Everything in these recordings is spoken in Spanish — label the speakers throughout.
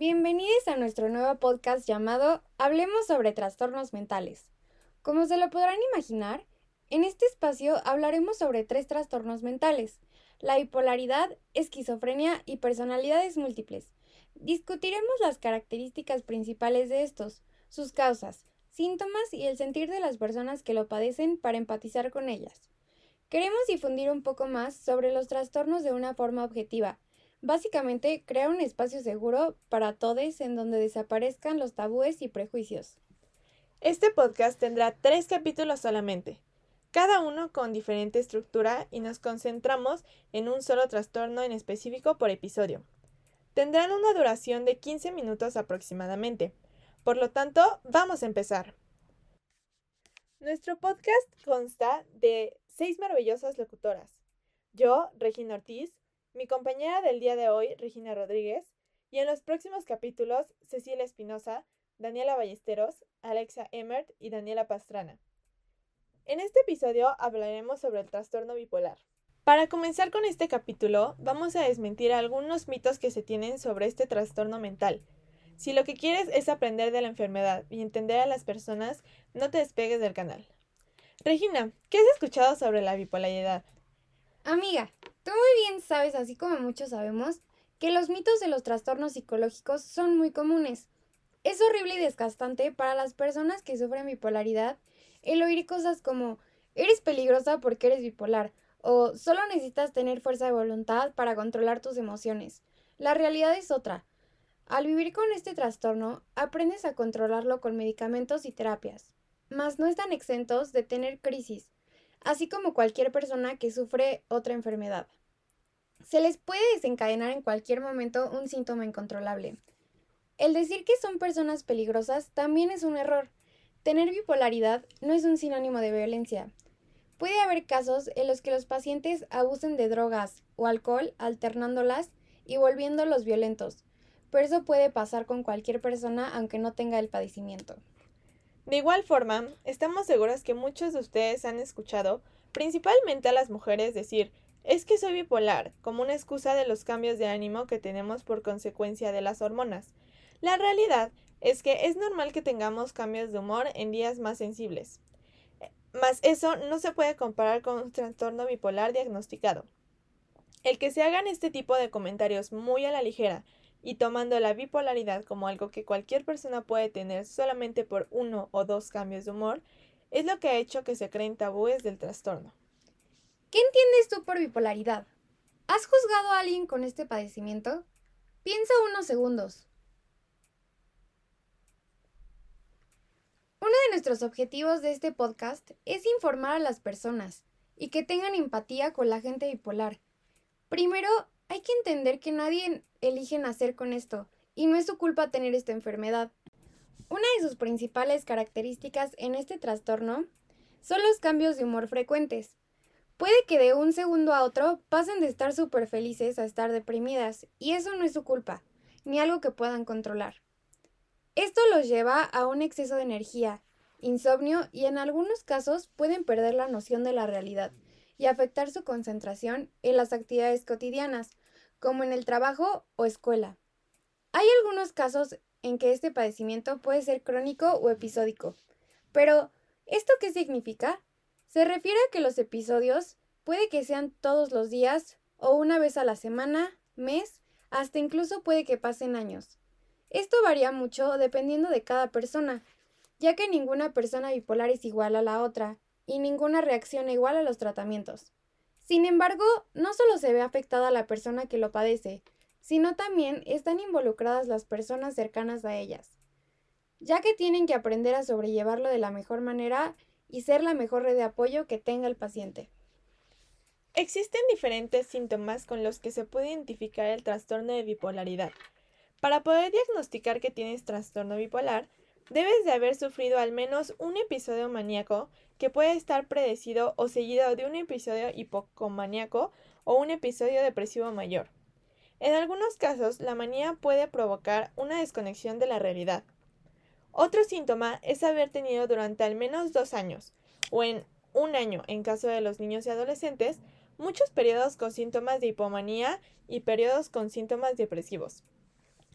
Speaker 1: Bienvenidos a nuestro nuevo podcast llamado Hablemos sobre trastornos mentales. Como se lo podrán imaginar, en este espacio hablaremos sobre tres trastornos mentales, la bipolaridad, esquizofrenia y personalidades múltiples. Discutiremos las características principales de estos, sus causas, síntomas y el sentir de las personas que lo padecen para empatizar con ellas. Queremos difundir un poco más sobre los trastornos de una forma objetiva, básicamente crear un espacio seguro para todos en donde desaparezcan los tabúes y prejuicios.
Speaker 2: Este podcast tendrá tres capítulos solamente, cada uno con diferente estructura y nos concentramos en un solo trastorno en específico por episodio. Tendrán una duración de 15 minutos aproximadamente. Por lo tanto, vamos a empezar. Nuestro podcast consta de seis maravillosas locutoras. Yo, Regina Ortiz, mi compañera del día de hoy, Regina Rodríguez, y en los próximos capítulos, Cecilia Espinosa, Daniela Ballesteros, Alexa Emert y Daniela Pastrana. En este episodio hablaremos sobre el trastorno bipolar. Para comenzar con este capítulo, vamos a desmentir algunos mitos que se tienen sobre este trastorno mental. Si lo que quieres es aprender de la enfermedad y entender a las personas, no te despegues del canal. Regina, ¿qué has escuchado sobre la bipolaridad?
Speaker 1: Amiga, muy bien sabes, así como muchos sabemos, que los mitos de los trastornos psicológicos son muy comunes. Es horrible y desgastante para las personas que sufren bipolaridad el oír cosas como eres peligrosa porque eres bipolar o solo necesitas tener fuerza de voluntad para controlar tus emociones. La realidad es otra. Al vivir con este trastorno, aprendes a controlarlo con medicamentos y terapias mas no están exentos de tener crisis, así como cualquier persona que sufre otra enfermedad. Se les puede desencadenar en cualquier momento un síntoma incontrolable. El decir que son personas peligrosas también es un error. Tener bipolaridad no es un sinónimo de violencia. Puede haber casos en los que los pacientes abusen de drogas o alcohol alternándolas y volviéndolos violentos, pero eso puede pasar con cualquier persona aunque no tenga el padecimiento.
Speaker 2: De igual forma, estamos seguros que muchos de ustedes han escuchado, principalmente a las mujeres, decir, es que soy bipolar, como una excusa de los cambios de ánimo que tenemos por consecuencia de las hormonas. La realidad es que es normal que tengamos cambios de humor en días más sensibles. Mas eso no se puede comparar con un trastorno bipolar diagnosticado. El que se hagan este tipo de comentarios muy a la ligera y tomando la bipolaridad como algo que cualquier persona puede tener solamente por uno o dos cambios de humor, es lo que ha hecho que se creen tabúes del trastorno.
Speaker 1: ¿Qué entiendes tú por bipolaridad? ¿Has juzgado a alguien con este padecimiento? Piensa unos segundos. Uno de nuestros objetivos de este podcast es informar a las personas y que tengan empatía con la gente bipolar. Primero, hay que entender que nadie elige nacer con esto, y no es su culpa tener esta enfermedad. Una de sus principales características en este trastorno son los cambios de humor frecuentes. Puede que de un segundo a otro pasen de estar súper felices a estar deprimidas, y eso no es su culpa, ni algo que puedan controlar. Esto los lleva a un exceso de energía, insomnio y en algunos casos pueden perder la noción de la realidad y afectar su concentración en las actividades cotidianas, como en el trabajo o escuela. Hay algunos casos en que este padecimiento puede ser crónico o episódico. Pero, ¿esto qué significa? Se refiere a que los episodios puede que sean todos los días o una vez a la semana, mes, hasta incluso puede que pasen años. Esto varía mucho dependiendo de cada persona, ya que ninguna persona bipolar es igual a la otra y ninguna reacciona igual a los tratamientos. Sin embargo, no solo se ve afectada la persona que lo padece, sino también están involucradas las personas cercanas a ellas, ya que tienen que aprender a sobrellevarlo de la mejor manera y ser la mejor red de apoyo que tenga el paciente.
Speaker 2: Existen diferentes síntomas con los que se puede identificar el trastorno de bipolaridad. Para poder diagnosticar que tienes trastorno bipolar, debes de haber sufrido al menos un episodio maníaco que puede estar predecido o seguido de un episodio hipocomaníaco o un episodio depresivo mayor. En algunos casos, la manía puede provocar una desconexión de la realidad. Otro síntoma es haber tenido durante al menos dos años, o en un año en caso de los niños y adolescentes, muchos periodos con síntomas de hipomanía y periodos con síntomas depresivos.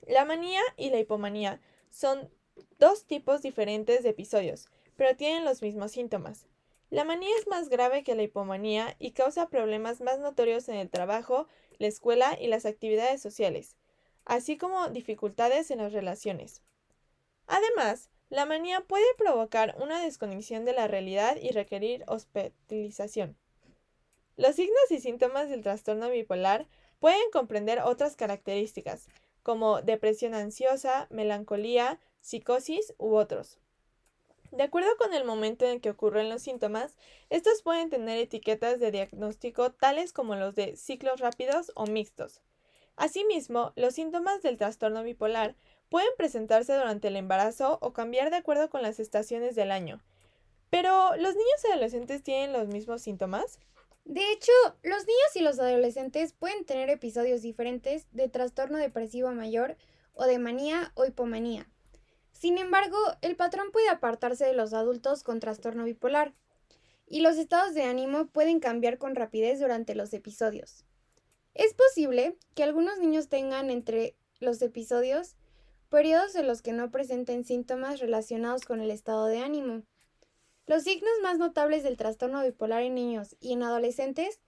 Speaker 2: La manía y la hipomanía son dos tipos diferentes de episodios, pero tienen los mismos síntomas. La manía es más grave que la hipomanía y causa problemas más notorios en el trabajo, la escuela y las actividades sociales, así como dificultades en las relaciones. Además, la manía puede provocar una desconexión de la realidad y requerir hospitalización. Los signos y síntomas del trastorno bipolar pueden comprender otras características, como depresión ansiosa, melancolía, psicosis u otros. De acuerdo con el momento en que ocurren los síntomas, estos pueden tener etiquetas de diagnóstico tales como los de ciclos rápidos o mixtos. Asimismo, los síntomas del trastorno bipolar pueden presentarse durante el embarazo o cambiar de acuerdo con las estaciones del año. Pero, ¿los niños y adolescentes tienen los mismos síntomas?
Speaker 1: De hecho, los niños y los adolescentes pueden tener episodios diferentes de trastorno depresivo mayor o de manía o hipomanía. Sin embargo, el patrón puede apartarse de los adultos con trastorno bipolar, y los estados de ánimo pueden cambiar con rapidez durante los episodios. Es posible que algunos niños tengan entre los episodios periodos en los que no presenten síntomas relacionados con el estado de ánimo, los signos más notables del trastorno bipolar en niños y en adolescentes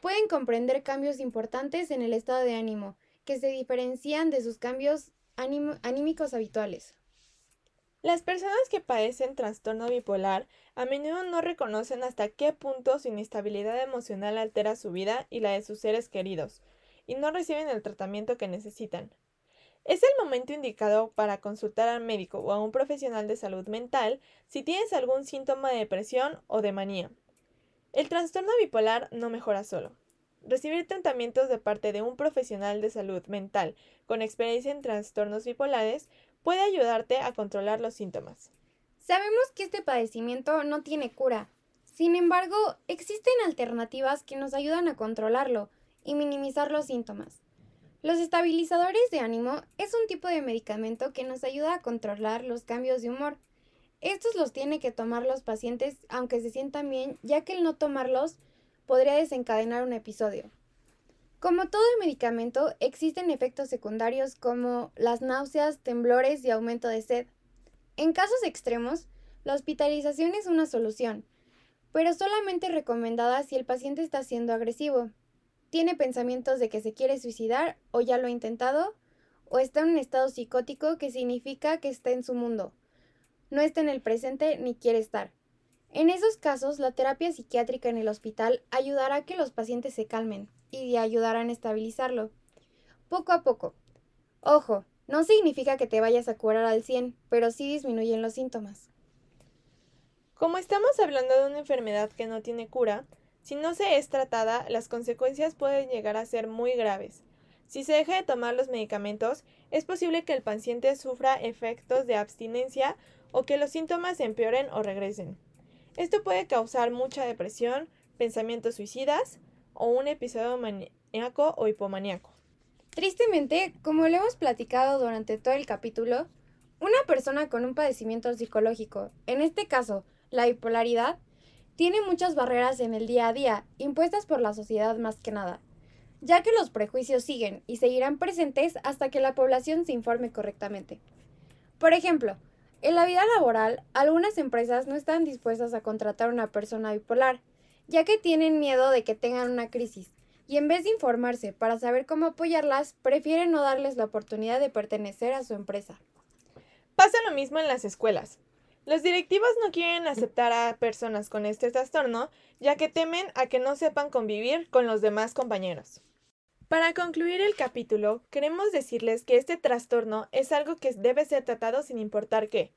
Speaker 1: pueden comprender cambios importantes en el estado de ánimo, que se diferencian de sus cambios anímicos habituales.
Speaker 2: Las personas que padecen trastorno bipolar a menudo no reconocen hasta qué punto su inestabilidad emocional altera su vida y la de sus seres queridos, y no reciben el tratamiento que necesitan. Es el momento indicado para consultar al médico o a un profesional de salud mental si tienes algún síntoma de depresión o de manía. El trastorno bipolar no mejora solo. Recibir tratamientos de parte de un profesional de salud mental con experiencia en trastornos bipolares puede ayudarte a controlar los síntomas.
Speaker 1: Sabemos que este padecimiento no tiene cura. Sin embargo, existen alternativas que nos ayudan a controlarlo y minimizar los síntomas. Los estabilizadores de ánimo es un tipo de medicamento que nos ayuda a controlar los cambios de humor. Estos los tienen que tomar los pacientes aunque se sientan bien, ya que el no tomarlos podría desencadenar un episodio. Como todo medicamento, existen efectos secundarios como las náuseas, temblores y aumento de sed. En casos extremos, la hospitalización es una solución, pero solamente recomendada si el paciente está siendo agresivo, tiene pensamientos de que se quiere suicidar o ya lo ha intentado, o está en un estado psicótico que significa que está en su mundo. No está en el presente ni quiere estar. En esos casos, la terapia psiquiátrica en el hospital ayudará a que los pacientes se calmen y ayudarán a estabilizarlo. Poco a poco. Ojo, no significa que te vayas a curar al 100, pero sí disminuyen los síntomas.
Speaker 2: Como estamos hablando de una enfermedad que no tiene cura, si no se es tratada, las consecuencias pueden llegar a ser muy graves. Si se deja de tomar los medicamentos, es posible que el paciente sufra efectos de abstinencia o que los síntomas empeoren o regresen. Esto puede causar mucha depresión, pensamientos suicidas o un episodio maníaco o hipomaníaco.
Speaker 1: Tristemente, como lo hemos platicado durante todo el capítulo, una persona con un padecimiento psicológico, en este caso la bipolaridad, tiene muchas barreras en el día a día, impuestas por la sociedad más que nada, ya que los prejuicios siguen y seguirán presentes hasta que la población se informe correctamente. Por ejemplo, en la vida laboral, algunas empresas no están dispuestas a contratar a una persona bipolar, ya que tienen miedo de que tengan una crisis, y en vez de informarse para saber cómo apoyarlas, prefieren no darles la oportunidad de pertenecer a su empresa.
Speaker 2: Pasa lo mismo en las escuelas. Los directivos no quieren aceptar a personas con este trastorno, ya que temen a que no sepan convivir con los demás compañeros. Para concluir el capítulo, queremos decirles que este trastorno es algo que debe ser tratado sin importar qué.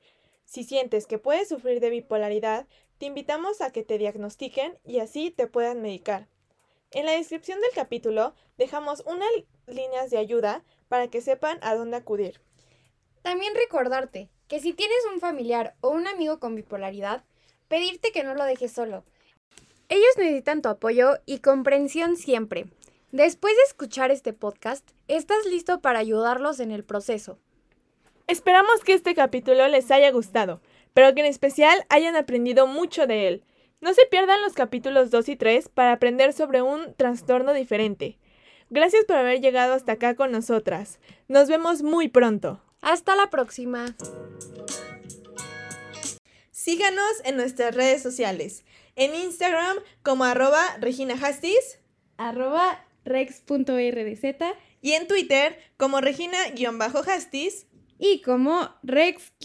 Speaker 2: Si sientes que puedes sufrir de bipolaridad, te invitamos a que te diagnostiquen y así te puedan medicar. En la descripción del capítulo dejamos unas líneas de ayuda para que sepan a dónde acudir.
Speaker 1: También recordarte que si tienes un familiar o un amigo con bipolaridad, pedirte que no lo dejes solo. Ellos necesitan tu apoyo y comprensión siempre. Después de escuchar este podcast, estás listo para ayudarlos en el proceso.
Speaker 2: Esperamos que este capítulo les haya gustado, pero que en especial hayan aprendido mucho de él. No se pierdan los capítulos 2 y 3 para aprender sobre un trastorno diferente. Gracias por haber llegado hasta acá con nosotras. Nos vemos muy pronto.
Speaker 3: Hasta la próxima.
Speaker 2: Síganos en nuestras redes sociales. En Instagram como arroba Regina Hastis.
Speaker 1: Arroba rex.rdz.
Speaker 2: Y en Twitter como Regina-Hastis.
Speaker 1: Y como rex-rdz.